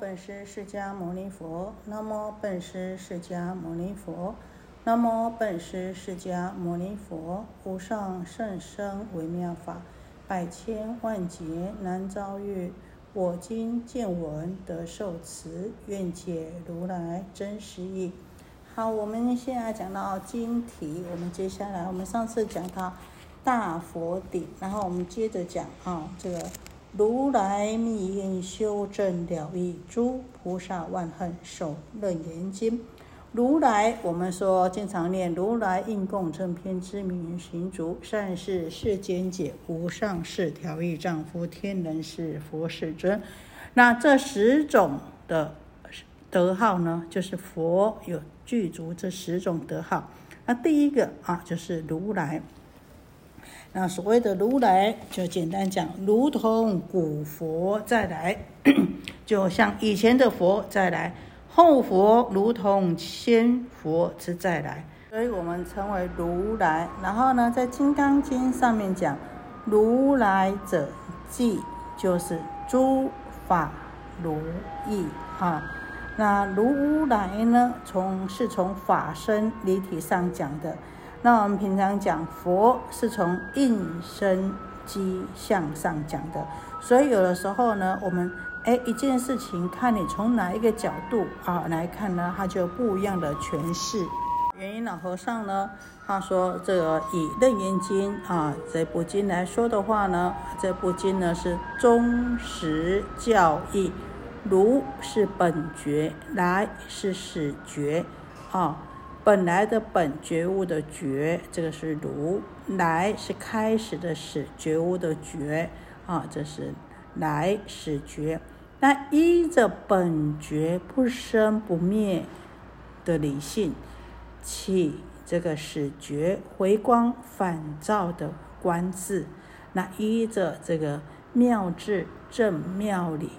本师释迦牟尼佛，南无本师释迦牟尼佛，南无本师释迦牟尼佛。无上甚深微妙法，百千万劫难遭遇。我今见闻得受持，愿解如来真实义。好，我们现在讲到经题，我们接下来，我们上次讲到大佛顶，然后我们接着讲啊，这个。如来密因修正了义，诸菩萨万恨受楞严经。如来，我们说经常念如来应供正偏知名行足善事世间解无上士调御丈夫天人是佛世尊。那这十种的德号呢，就是佛有具足这十种德号。那第一个啊，就是如来。那所谓的如来，就简单讲，如同古佛再来，就像以前的佛再来，后佛如同先佛之再来，所以我们称为如来。然后呢，在《金刚经》上面讲，如来者即就是诸法如意啊。那如来呢，从是从法身离体上讲的。那我们平常讲佛是从应身机向上讲的，所以有的时候呢，我们哎一件事情看你从哪一个角度啊来看呢，它就不一样的诠释。元音老和尚呢，他说这个以《楞严经》啊这部经来说的话呢，这部经呢是忠实教义，如是本觉，来是始觉，啊。本来的本觉悟的觉，这个是如来是开始的始觉悟的觉啊，这是来始觉。那依着本觉不生不灭的理性，起这个始觉回光返照的观智，那依着这个妙智正妙理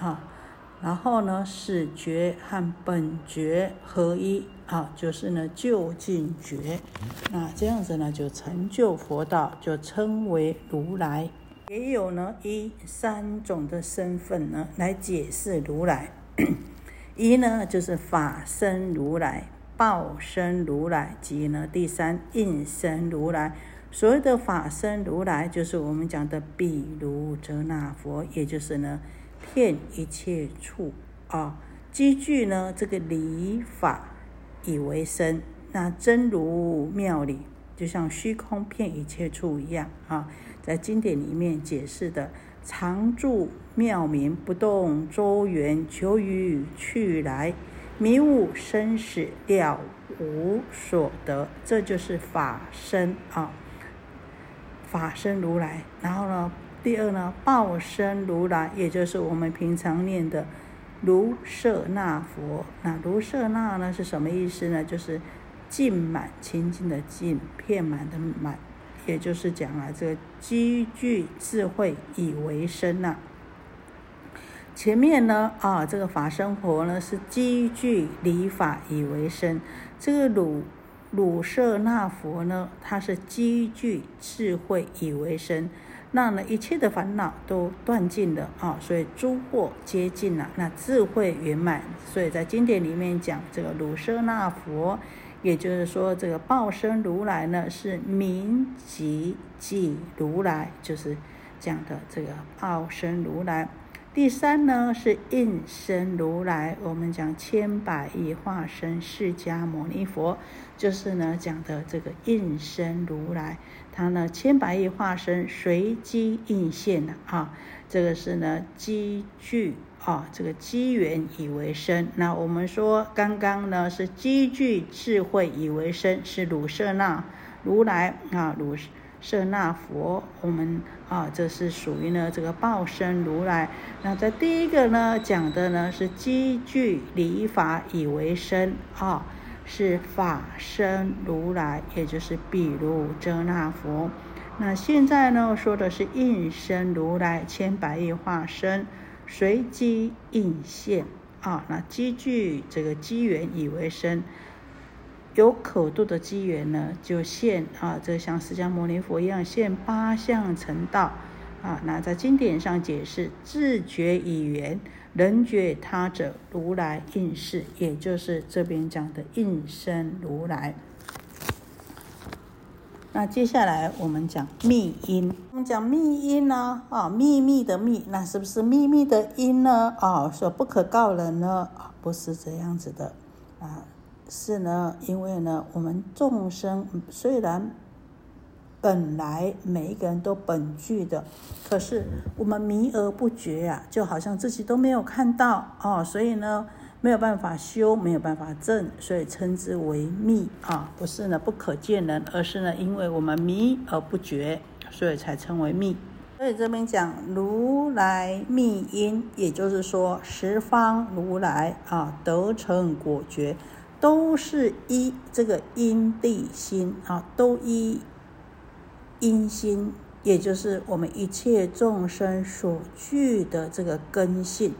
啊。然后呢，始觉和本觉合一啊，就是呢就近觉，那这样子呢就成就佛道，就称为如来。也有呢以三种的身份呢来解释如来，一呢就是法身如来、报身如来及呢第三应身如来。所谓的法身如来，就是我们讲的比如遮那佛，也就是呢。骗一切处啊，积聚呢这个理法以为身，那真如妙理就像虚空骗一切处一样啊，在经典里面解释的常住妙明不动周圆求于去来迷悟生死了无所得，这就是法身啊，法身如来，然后呢？第二呢，报身如来，也就是我们平常念的如舍那佛。那如舍那呢是什么意思呢？就是尽满清净的尽，遍满的满，也就是讲啊，这个积聚智慧以为身呐。前面呢啊，这个法身佛呢是积聚理法以为身，这个鲁鲁舍那佛呢，它是积聚智慧以为身。那呢，一切的烦恼都断尽了啊，所以诸惑皆尽了，那智慧圆满。所以在经典里面讲这个卢舍那佛，也就是说这个报身如来呢，是名即即如来，就是讲的这个报身如来。第三呢是应身如来，我们讲千百亿化身释迦牟尼佛，就是呢讲的这个应身如来。它呢，千百亿化身随机应现的啊，这个是呢机具啊，这个机缘以为身。那我们说刚刚呢是机具智慧以为身，是鲁舍那如来啊，鲁舍那佛。我们啊，这是属于呢这个报身如来。那在第一个呢讲的呢是积聚理法以为身啊。是法身如来，也就是比如遮那佛。那现在呢，说的是应身如来，千百亿化身随机应现啊。那积聚这个机缘以为身，有可度的机缘呢，就现啊，这像释迦牟尼佛一样现八相成道啊。那在经典上解释，自觉以缘。人觉他者，如来应是，也就是这边讲的应身如来。那接下来我们讲密因，我们讲密因呢，啊，秘密的密，那是不是秘密的因呢？啊，说不可告人呢？啊，不是这样子的，啊，是呢，因为呢，我们众生虽然。本来每一个人都本具的，可是我们迷而不觉呀，就好像自己都没有看到哦，所以呢没有办法修，没有办法证，所以称之为密啊，不是呢不可见人，而是呢因为我们迷而不觉，所以才称为密。所以这边讲如来密因，也就是说十方如来啊得成果觉，都是依这个因地心啊，都依。因心，也就是我们一切众生所具的这个根性，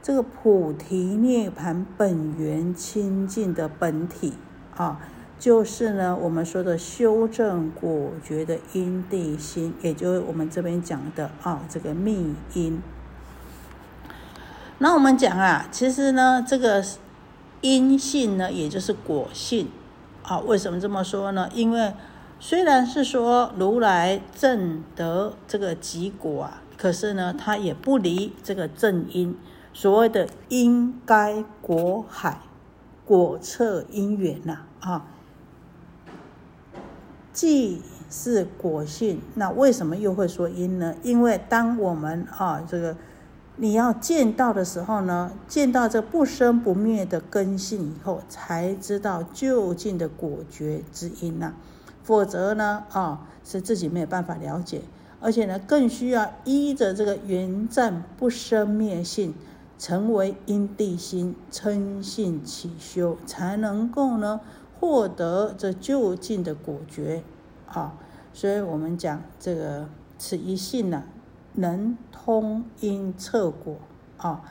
这个菩提涅盘本源清净的本体啊，就是呢我们说的修正果觉的因地心，也就是我们这边讲的啊这个密因。那我们讲啊，其实呢这个因性呢，也就是果性啊，为什么这么说呢？因为虽然是说如来正得这个极果啊，可是呢，他也不离这个正因。所谓的因该果海，果测因缘呐啊，既是果性，那为什么又会说因呢？因为当我们啊这个你要见到的时候呢，见到这不生不灭的根性以后，才知道究竟的果觉之因呐。否则呢，啊，是自己没有办法了解，而且呢，更需要依着这个原湛不生灭性，成为因地心称性起修，才能够呢获得这就近的果觉啊。所以我们讲这个此一性呢，能通因测果啊，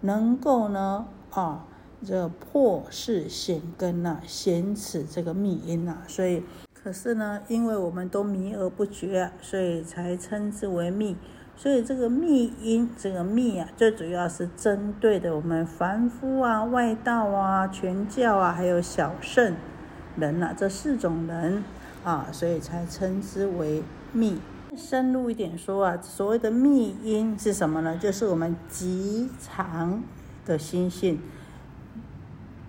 能够呢啊，这破世显根呐，显此这个密因呐，所以。可是呢，因为我们都迷而不觉，所以才称之为密。所以这个密因，这个密啊，最主要是针对的我们凡夫啊、外道啊、全教啊，还有小圣人呐这四种人啊，所以才称之为密。深入一点说啊，所谓的密因是什么呢？就是我们极常的心性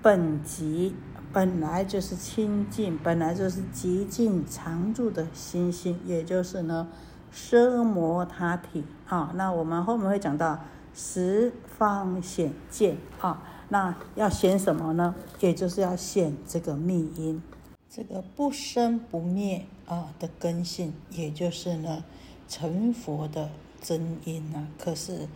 本极。本来就是清净，本来就是极尽常住的心性，也就是呢，奢摩他体啊。那我们后面会讲到十方显见啊。那要显什么呢？也就是要显这个密因，这个不生不灭啊的根性，也就是呢成佛的真因啊。可是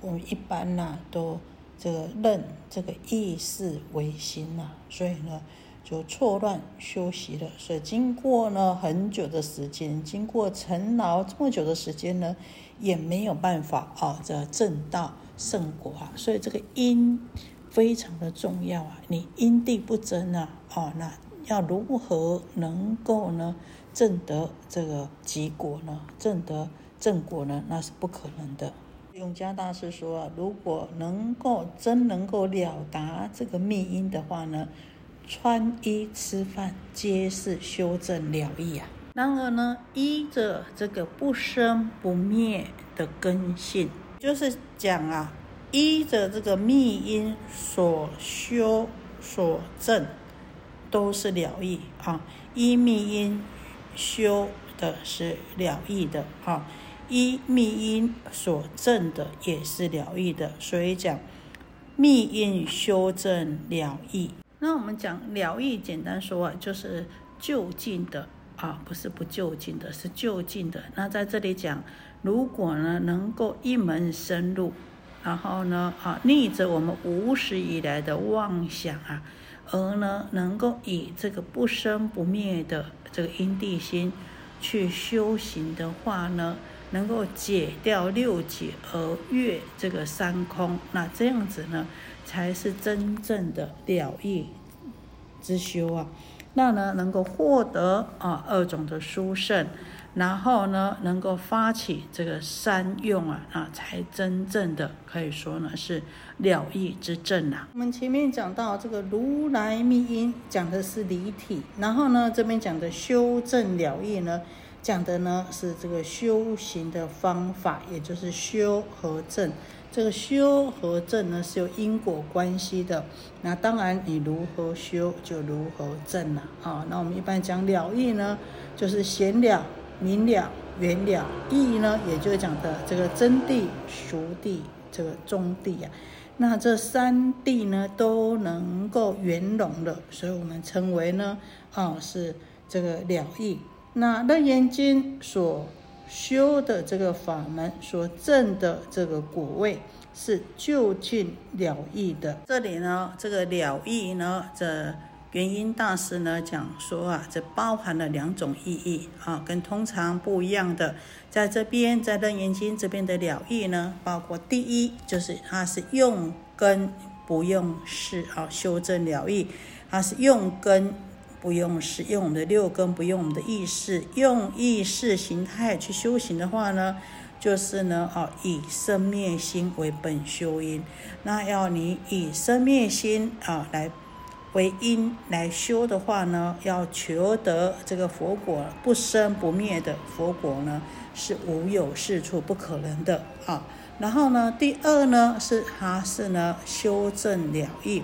我们一般呢都。这个认这个意识为心呐，所以呢就错乱修习了。所以经过呢很久的时间，经过尘劳这么久的时间呢，也没有办法啊这正道圣果啊。所以这个因非常的重要啊，你因地不真啊，哦，那要如何能够呢正得这个极果呢？正得正果呢？那是不可能的。永嘉大师说：“啊如果能够真能够了达这个密因的话呢，穿衣吃饭皆是修正了义啊。然而呢，依着这个不生不灭的根性，就是讲啊，依着这个密因所修所证，都是了义啊。依密因修的是了义的啊。”依密因所证的也是了义的，所以讲密因修正了义。那我们讲了义，简单说啊，就是就近的啊，不是不就近的，是就近的。那在这里讲，如果呢能够一门深入，然后呢啊逆着我们无始以来的妄想啊，而呢能够以这个不生不灭的这个因地心去修行的话呢。能够解掉六解而越这个三空，那这样子呢，才是真正的了义之修啊。那呢，能够获得啊二种的殊胜，然后呢，能够发起这个三用啊，啊，才真正的可以说呢是了义之正啊。我们前面讲到这个如来密因，讲的是离体，然后呢，这边讲的修正了义呢，讲的呢是这个修行的方法，也就是修和正。这个修和正呢是有因果关系的，那当然你如何修就如何正了啊。那我们一般讲了义呢，就是显了。明了、圆了，义呢，也就是讲的这个真谛、熟谛、这个中谛啊。那这三谛呢，都能够圆融的，所以我们称为呢，啊，是这个了义。那楞严经所修的这个法门，所证的这个果位，是就近了义的。这里呢，这个了义呢，这。元音大师呢讲说啊，这包含了两种意义啊，跟通常不一样的。在这边，在楞严经这边的了义呢，包括第一就是它是用根不用事啊，修正了义，它是用根不用事，用我们的六根，不用我们的意识，用意识形态去修行的话呢，就是呢啊，以生灭心为本修因，那要你以生灭心啊来。为因来修的话呢，要求得这个佛果不生不灭的佛果呢，是无有是处不可能的啊。然后呢，第二呢是它是呢修正了意，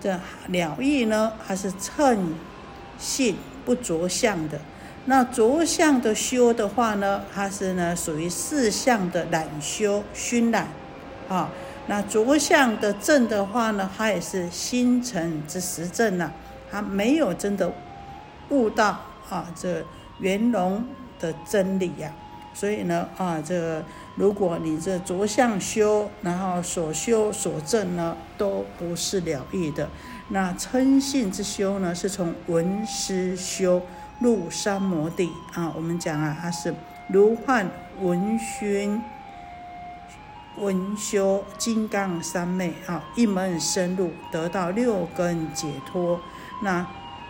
这了意呢它是称性不着相的。那着相的修的话呢，它是呢属于四相的染修熏染啊。那着相的正的话呢，它也是心诚之实正呐，它没有真的悟到啊这圆融的真理呀。所以呢啊，这如果你这着相修，然后所修所证呢，都不是了义的。那称性之修呢，是从闻思修入三摩地啊。我们讲啊，它是如幻闻熏。文修金刚三昧啊，一门深入，得到六根解脱。那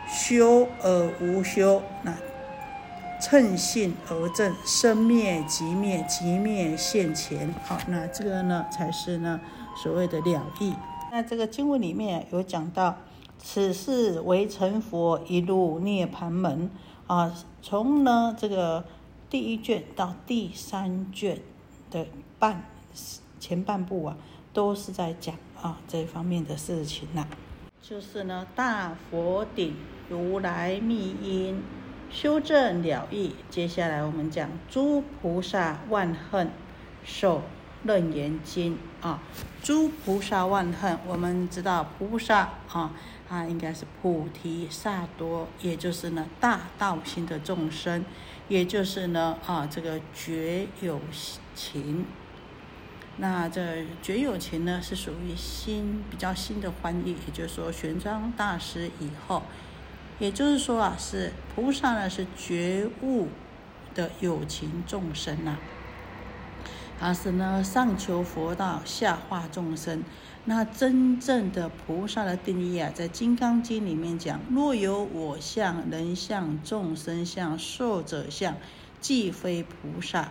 修而无修，那称性而正，生灭即灭，即灭现前。好，那这个呢，才是呢所谓的了义。那这个经文里面有讲到，此事为成佛一路涅盘门啊，从呢这个第一卷到第三卷的半。前半部啊，都是在讲啊这方面的事情呐。就是呢，大佛顶如来密因修正了义。接下来我们讲诸菩萨万恨受楞严经啊。诸菩萨万恨，我们知道菩萨啊，啊应该是菩提萨多，也就是呢大道心的众生，也就是呢啊这个觉有情。那这觉有情呢，是属于新比较新的翻译，也就是说玄奘大师以后，也就是说啊，是菩萨呢是觉悟的有情众生呐，他是呢上求佛道，下化众生。那真正的菩萨的定义啊，在《金刚经》里面讲：若有我相、人相、众生相、寿者相，即非菩萨。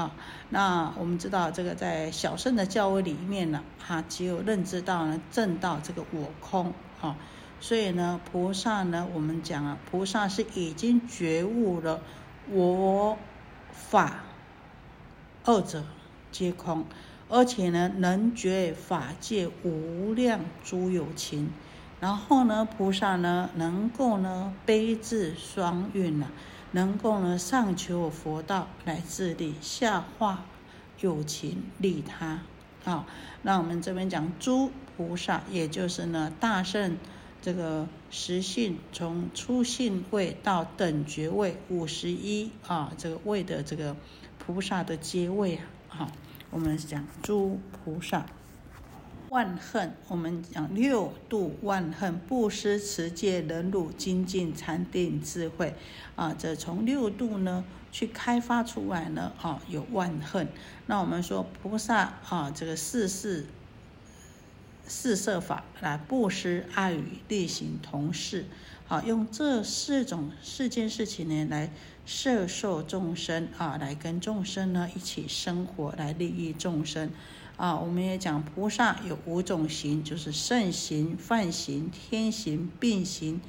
啊，那我们知道这个在小圣的教位里面呢，他只有认知到呢正道这个我空啊，所以呢菩萨呢，我们讲啊，菩萨是已经觉悟了我法二者皆空，而且呢能觉法界无量诸有情，然后呢菩萨呢能够呢悲智双运呢。能够呢上求佛道来自利，下化有情利他。好，那我们这边讲诸菩萨，也就是呢大圣这个实性，从初性位到等觉位五十一啊这个位的这个菩萨的阶位啊。好，我们讲诸菩萨。万恨，我们讲六度万恨，布施、持戒、忍辱、精进、禅定、智慧，啊，这从六度呢去开发出来呢，啊，有万恨。那我们说菩萨啊，这个四世四摄法来布施、爱语、力行、同事，好，用这四种四件事情呢来摄受众生啊，来跟众生呢一起生活，来利益众生。啊。我们也讲菩萨有五种行，就是圣行、梵行、天行、并行。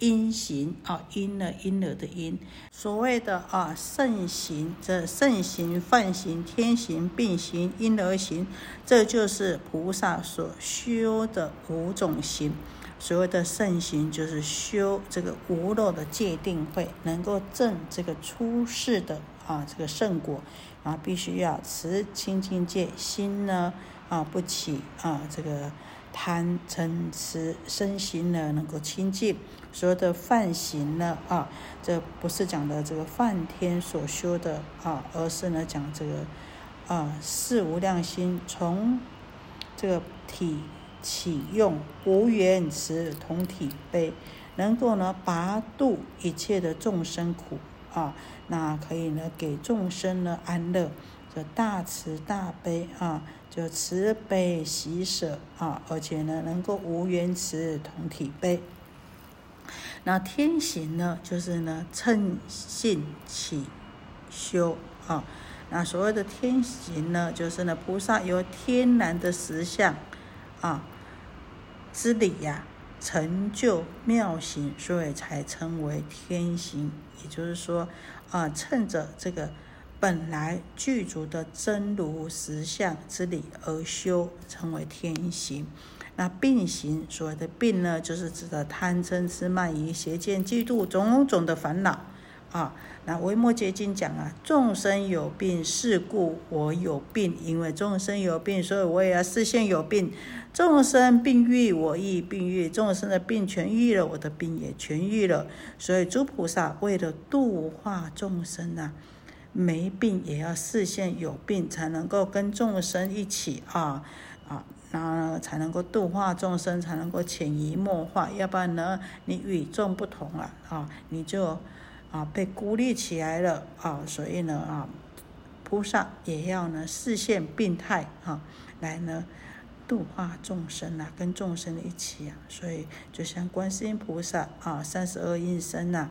因行啊，因了因了的因，所谓的啊圣行，这圣行、梵行、天行、并行、因而行，这就是菩萨所修的五种行。所谓的圣行，就是修这个无漏的界定会，能够证这个出世的啊这个圣果啊，必须要持清净戒，心呢啊不起啊这个。贪嗔痴身心呢，能够清净。所有的梵行呢，啊，这不是讲的这个梵天所修的啊，而是呢讲这个啊四无量心，从这个体起用无缘慈同体悲，能够呢拔度一切的众生苦啊，那可以呢给众生呢安乐，这大慈大悲啊。就慈悲喜舍啊，而且呢，能够无缘慈同体悲。那天行呢，就是呢，称性起修啊。那所谓的天行呢，就是呢，菩萨由天然的实相啊之理呀，成就妙行，所以才称为天行。也就是说啊，趁着这个。本来具足的真如实相之理而修，称为天行。那病行，所谓的病呢，就是指的贪嗔痴慢疑邪见嫉妒种种的烦恼啊。那维摩诘经讲啊，众生有病，是故我有病。因为众生有病，所以我也要视现有病。众生病愈，我亦病愈。众生的病痊愈了，我的病也痊愈了。所以诸菩萨为了度化众生啊。没病也要视现有病，才能够跟众生一起啊啊，那才能够度化众生，才能够潜移默化。要不然呢，你与众不同了啊，你就啊被孤立起来了啊。所以呢啊，菩萨也要呢视现病态啊，来呢度化众生啊，跟众生一起啊。所以就像观世音菩萨啊，三十二应身呐。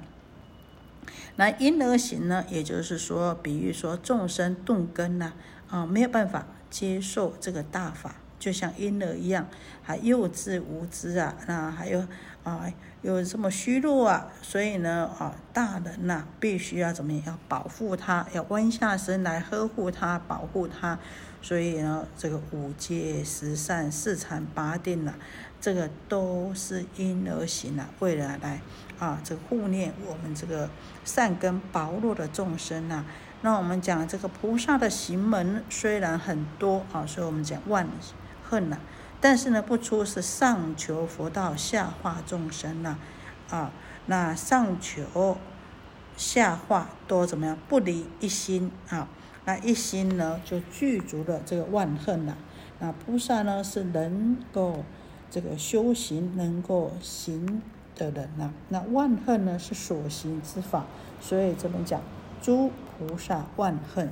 那因而行呢？也就是说，比喻说众生钝根呐，啊，没有办法接受这个大法，就像婴儿一样，还幼稚无知啊，那还有啊，有这么虚弱啊，所以呢，啊，大人呐，必须要怎么样？要保护他，要弯下身来呵护他，保护他。所以呢，这个五戒十善四禅八定呐，这个都是婴儿行啊，为了来啊，这个护念我们这个善根薄弱的众生呐。那我们讲这个菩萨的行门虽然很多啊，所以我们讲万恨呐，但是呢，不出是上求佛道，下化众生呐，啊，那上求下化多怎么样？不离一心啊。那一心呢，就具足了这个万恨呐。那菩萨呢，是能够这个修行、能够行的人呐。那万恨呢，是所行之法，所以这边讲诸菩萨万恨。